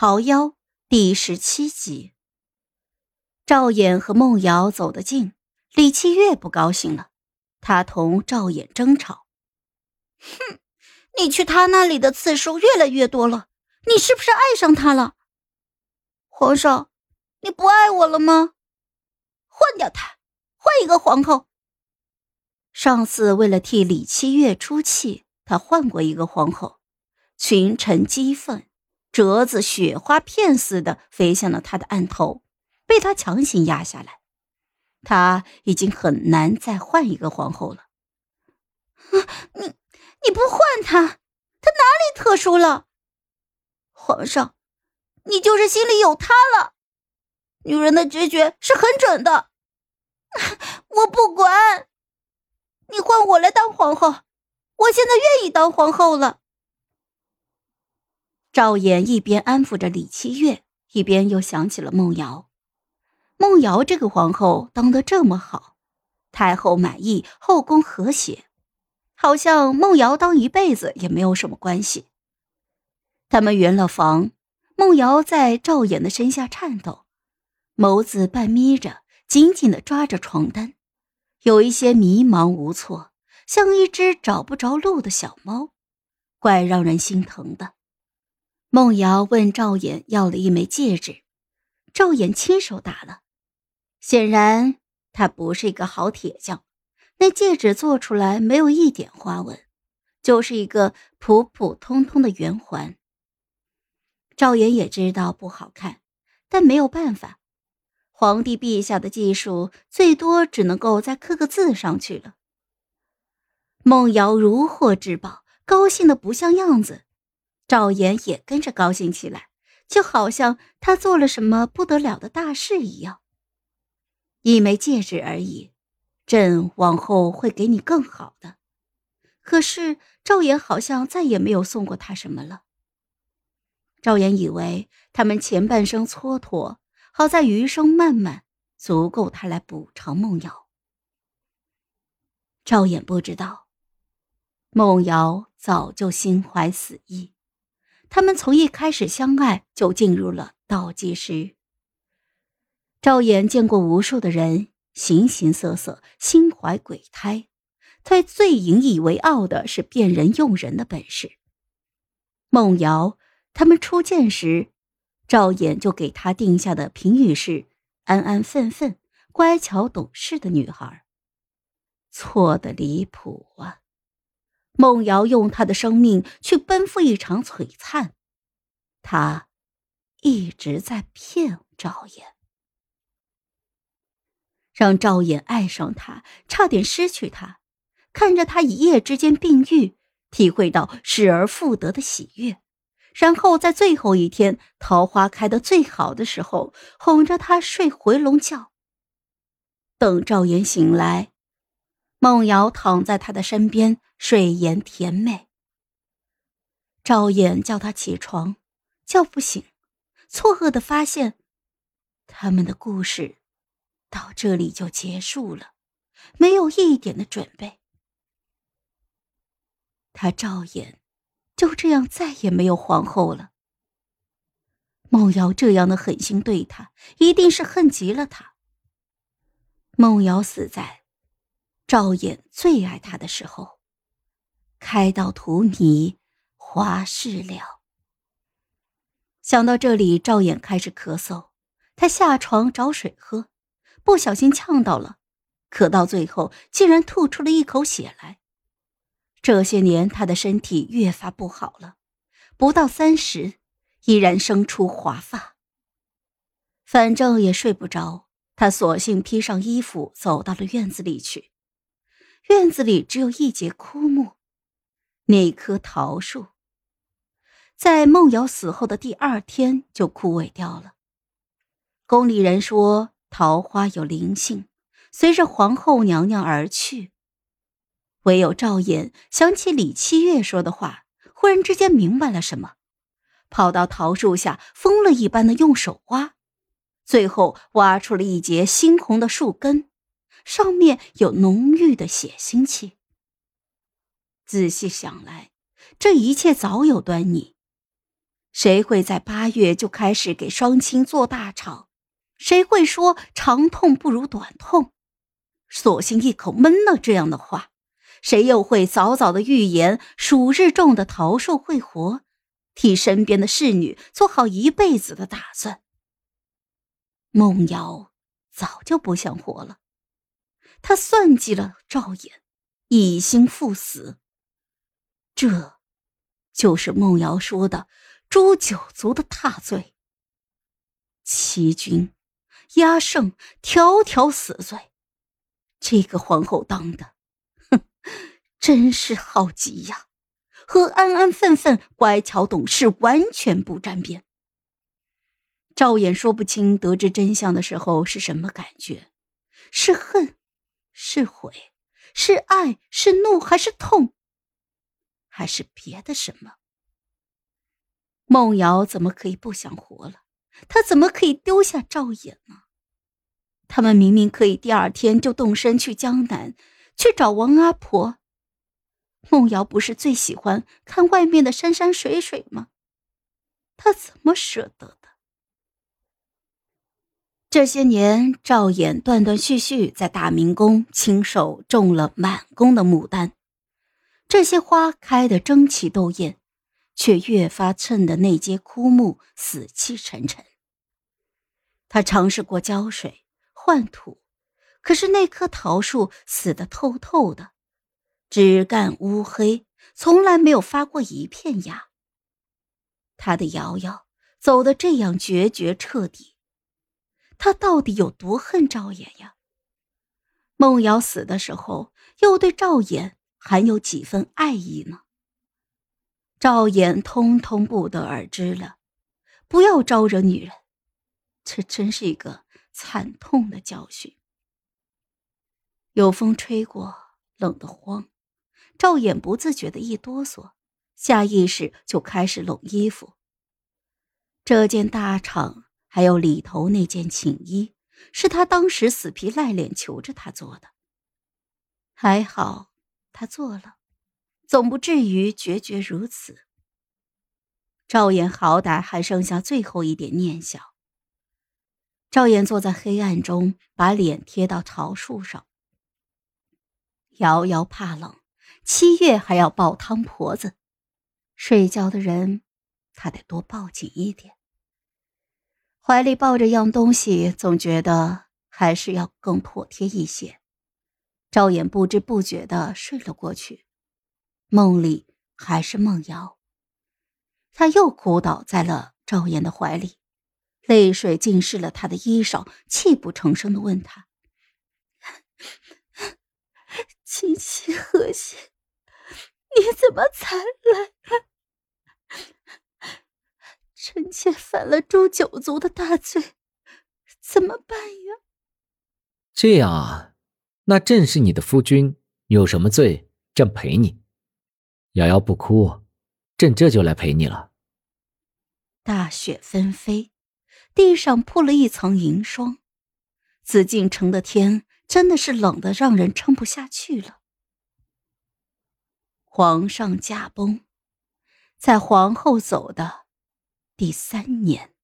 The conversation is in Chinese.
桃夭第十七集。赵衍和孟瑶走得近，李七月不高兴了，他同赵衍争吵：“哼，你去他那里的次数越来越多了，你是不是爱上他了？皇上，你不爱我了吗？换掉他，换一个皇后。”上次为了替李七月出气，他换过一个皇后，群臣激愤。折子雪花片似的飞向了他的案头，被他强行压下来。他已经很难再换一个皇后了。你你不换他，他哪里特殊了？皇上，你就是心里有他了。女人的直觉是很准的。我不管，你换我来当皇后，我现在愿意当皇后了。赵衍一边安抚着李七月，一边又想起了孟瑶。孟瑶这个皇后当得这么好，太后满意，后宫和谐，好像孟瑶当一辈子也没有什么关系。他们圆了房，孟瑶在赵衍的身下颤抖，眸子半眯着，紧紧的抓着床单，有一些迷茫无措，像一只找不着路的小猫，怪让人心疼的。孟瑶问赵衍要了一枚戒指，赵衍亲手打了。显然他不是一个好铁匠，那戒指做出来没有一点花纹，就是一个普普通通的圆环。赵衍也知道不好看，但没有办法，皇帝陛下的技术最多只能够再刻个字上去了。孟瑶如获至宝，高兴的不像样子。赵岩也跟着高兴起来，就好像他做了什么不得了的大事一样。一枚戒指而已，朕往后会给你更好的。可是赵岩好像再也没有送过他什么了。赵岩以为他们前半生蹉跎，好在余生漫漫，足够他来补偿梦瑶。赵岩不知道，梦瑶早就心怀死意。他们从一开始相爱就进入了倒计时。赵岩见过无数的人，形形色色，心怀鬼胎。他最引以为傲的是辨人用人的本事。孟瑶他们初见时，赵岩就给他定下的评语是：安安分分、乖巧懂事的女孩。错的离谱啊！孟瑶用他的生命去奔赴一场璀璨，他一直在骗赵衍，让赵衍爱上他，差点失去他，看着他一夜之间病愈，体会到失而复得的喜悦，然后在最后一天桃花开得最好的时候，哄着他睡回笼觉。等赵岩醒来。孟瑶躺在他的身边，睡颜甜美。赵衍叫他起床，叫不醒，错愕的发现，他们的故事到这里就结束了，没有一点的准备。他赵衍就这样再也没有皇后了。孟瑶这样的狠心对他，一定是恨极了他。孟瑶死在。赵衍最爱他的时候，开到荼蘼花事了。想到这里，赵衍开始咳嗽。他下床找水喝，不小心呛到了，咳到最后竟然吐出了一口血来。这些年，他的身体越发不好了，不到三十，依然生出华发。反正也睡不着，他索性披上衣服，走到了院子里去。院子里只有一截枯木，那棵桃树在孟瑶死后的第二天就枯萎掉了。宫里人说桃花有灵性，随着皇后娘娘而去。唯有赵衍想起李七月说的话，忽然之间明白了什么，跑到桃树下，疯了一般的用手挖，最后挖出了一截猩红的树根。上面有浓郁的血腥气。仔细想来，这一切早有端倪。谁会在八月就开始给双亲做大场？谁会说长痛不如短痛？索性一口闷了这样的话。谁又会早早的预言数日中的桃树会活，替身边的侍女做好一辈子的打算？梦瑶早就不想活了，他算计了赵衍，一心赴死。这，就是梦瑶说的。诛九族的大罪，欺君、压胜，条条死罪。这个皇后当的，哼，真是好极呀，和安安分分、乖巧懂事完全不沾边。赵衍说不清得知真相的时候是什么感觉，是恨，是悔，是爱，是怒，还是痛，还是别的什么？梦瑶怎么可以不想活了？他怎么可以丢下赵衍呢？他们明明可以第二天就动身去江南，去找王阿婆。梦瑶不是最喜欢看外面的山山水水吗？他怎么舍得？这些年，赵衍断断续续在大明宫亲手种了满宫的牡丹，这些花开得争奇斗艳。却越发衬得那阶枯木死气沉沉。他尝试过浇水、换土，可是那棵桃树死得透透的，枝干乌黑，从来没有发过一片芽。他的瑶瑶走得这样决绝彻底，他到底有多恨赵衍呀？孟瑶死的时候，又对赵衍还有几分爱意呢？赵衍通通不得而知了，不要招惹女人，这真是一个惨痛的教训。有风吹过，冷得慌，赵衍不自觉的一哆嗦，下意识就开始拢衣服。这件大氅还有里头那件寝衣，是他当时死皮赖脸求着他做的，还好他做了。总不至于决绝如此。赵岩好歹还剩下最后一点念想。赵岩坐在黑暗中，把脸贴到桃树上。瑶瑶怕冷，七月还要抱汤婆子，睡觉的人，他得多抱紧一点。怀里抱着样东西，总觉得还是要更妥帖一些。赵岩不知不觉的睡了过去。梦里还是梦瑶，他又哭倒在了赵岩的怀里，泪水浸湿了他的衣裳，泣不成声的问他：“亲戚和谐，你怎么才来？臣妾犯了诛九族的大罪，怎么办呀？”这样啊，那朕是你的夫君，有什么罪，朕陪你。瑶瑶不哭，朕这就来陪你了。大雪纷飞，地上铺了一层银霜，紫禁城的天真的是冷的让人撑不下去了。皇上驾崩，在皇后走的第三年。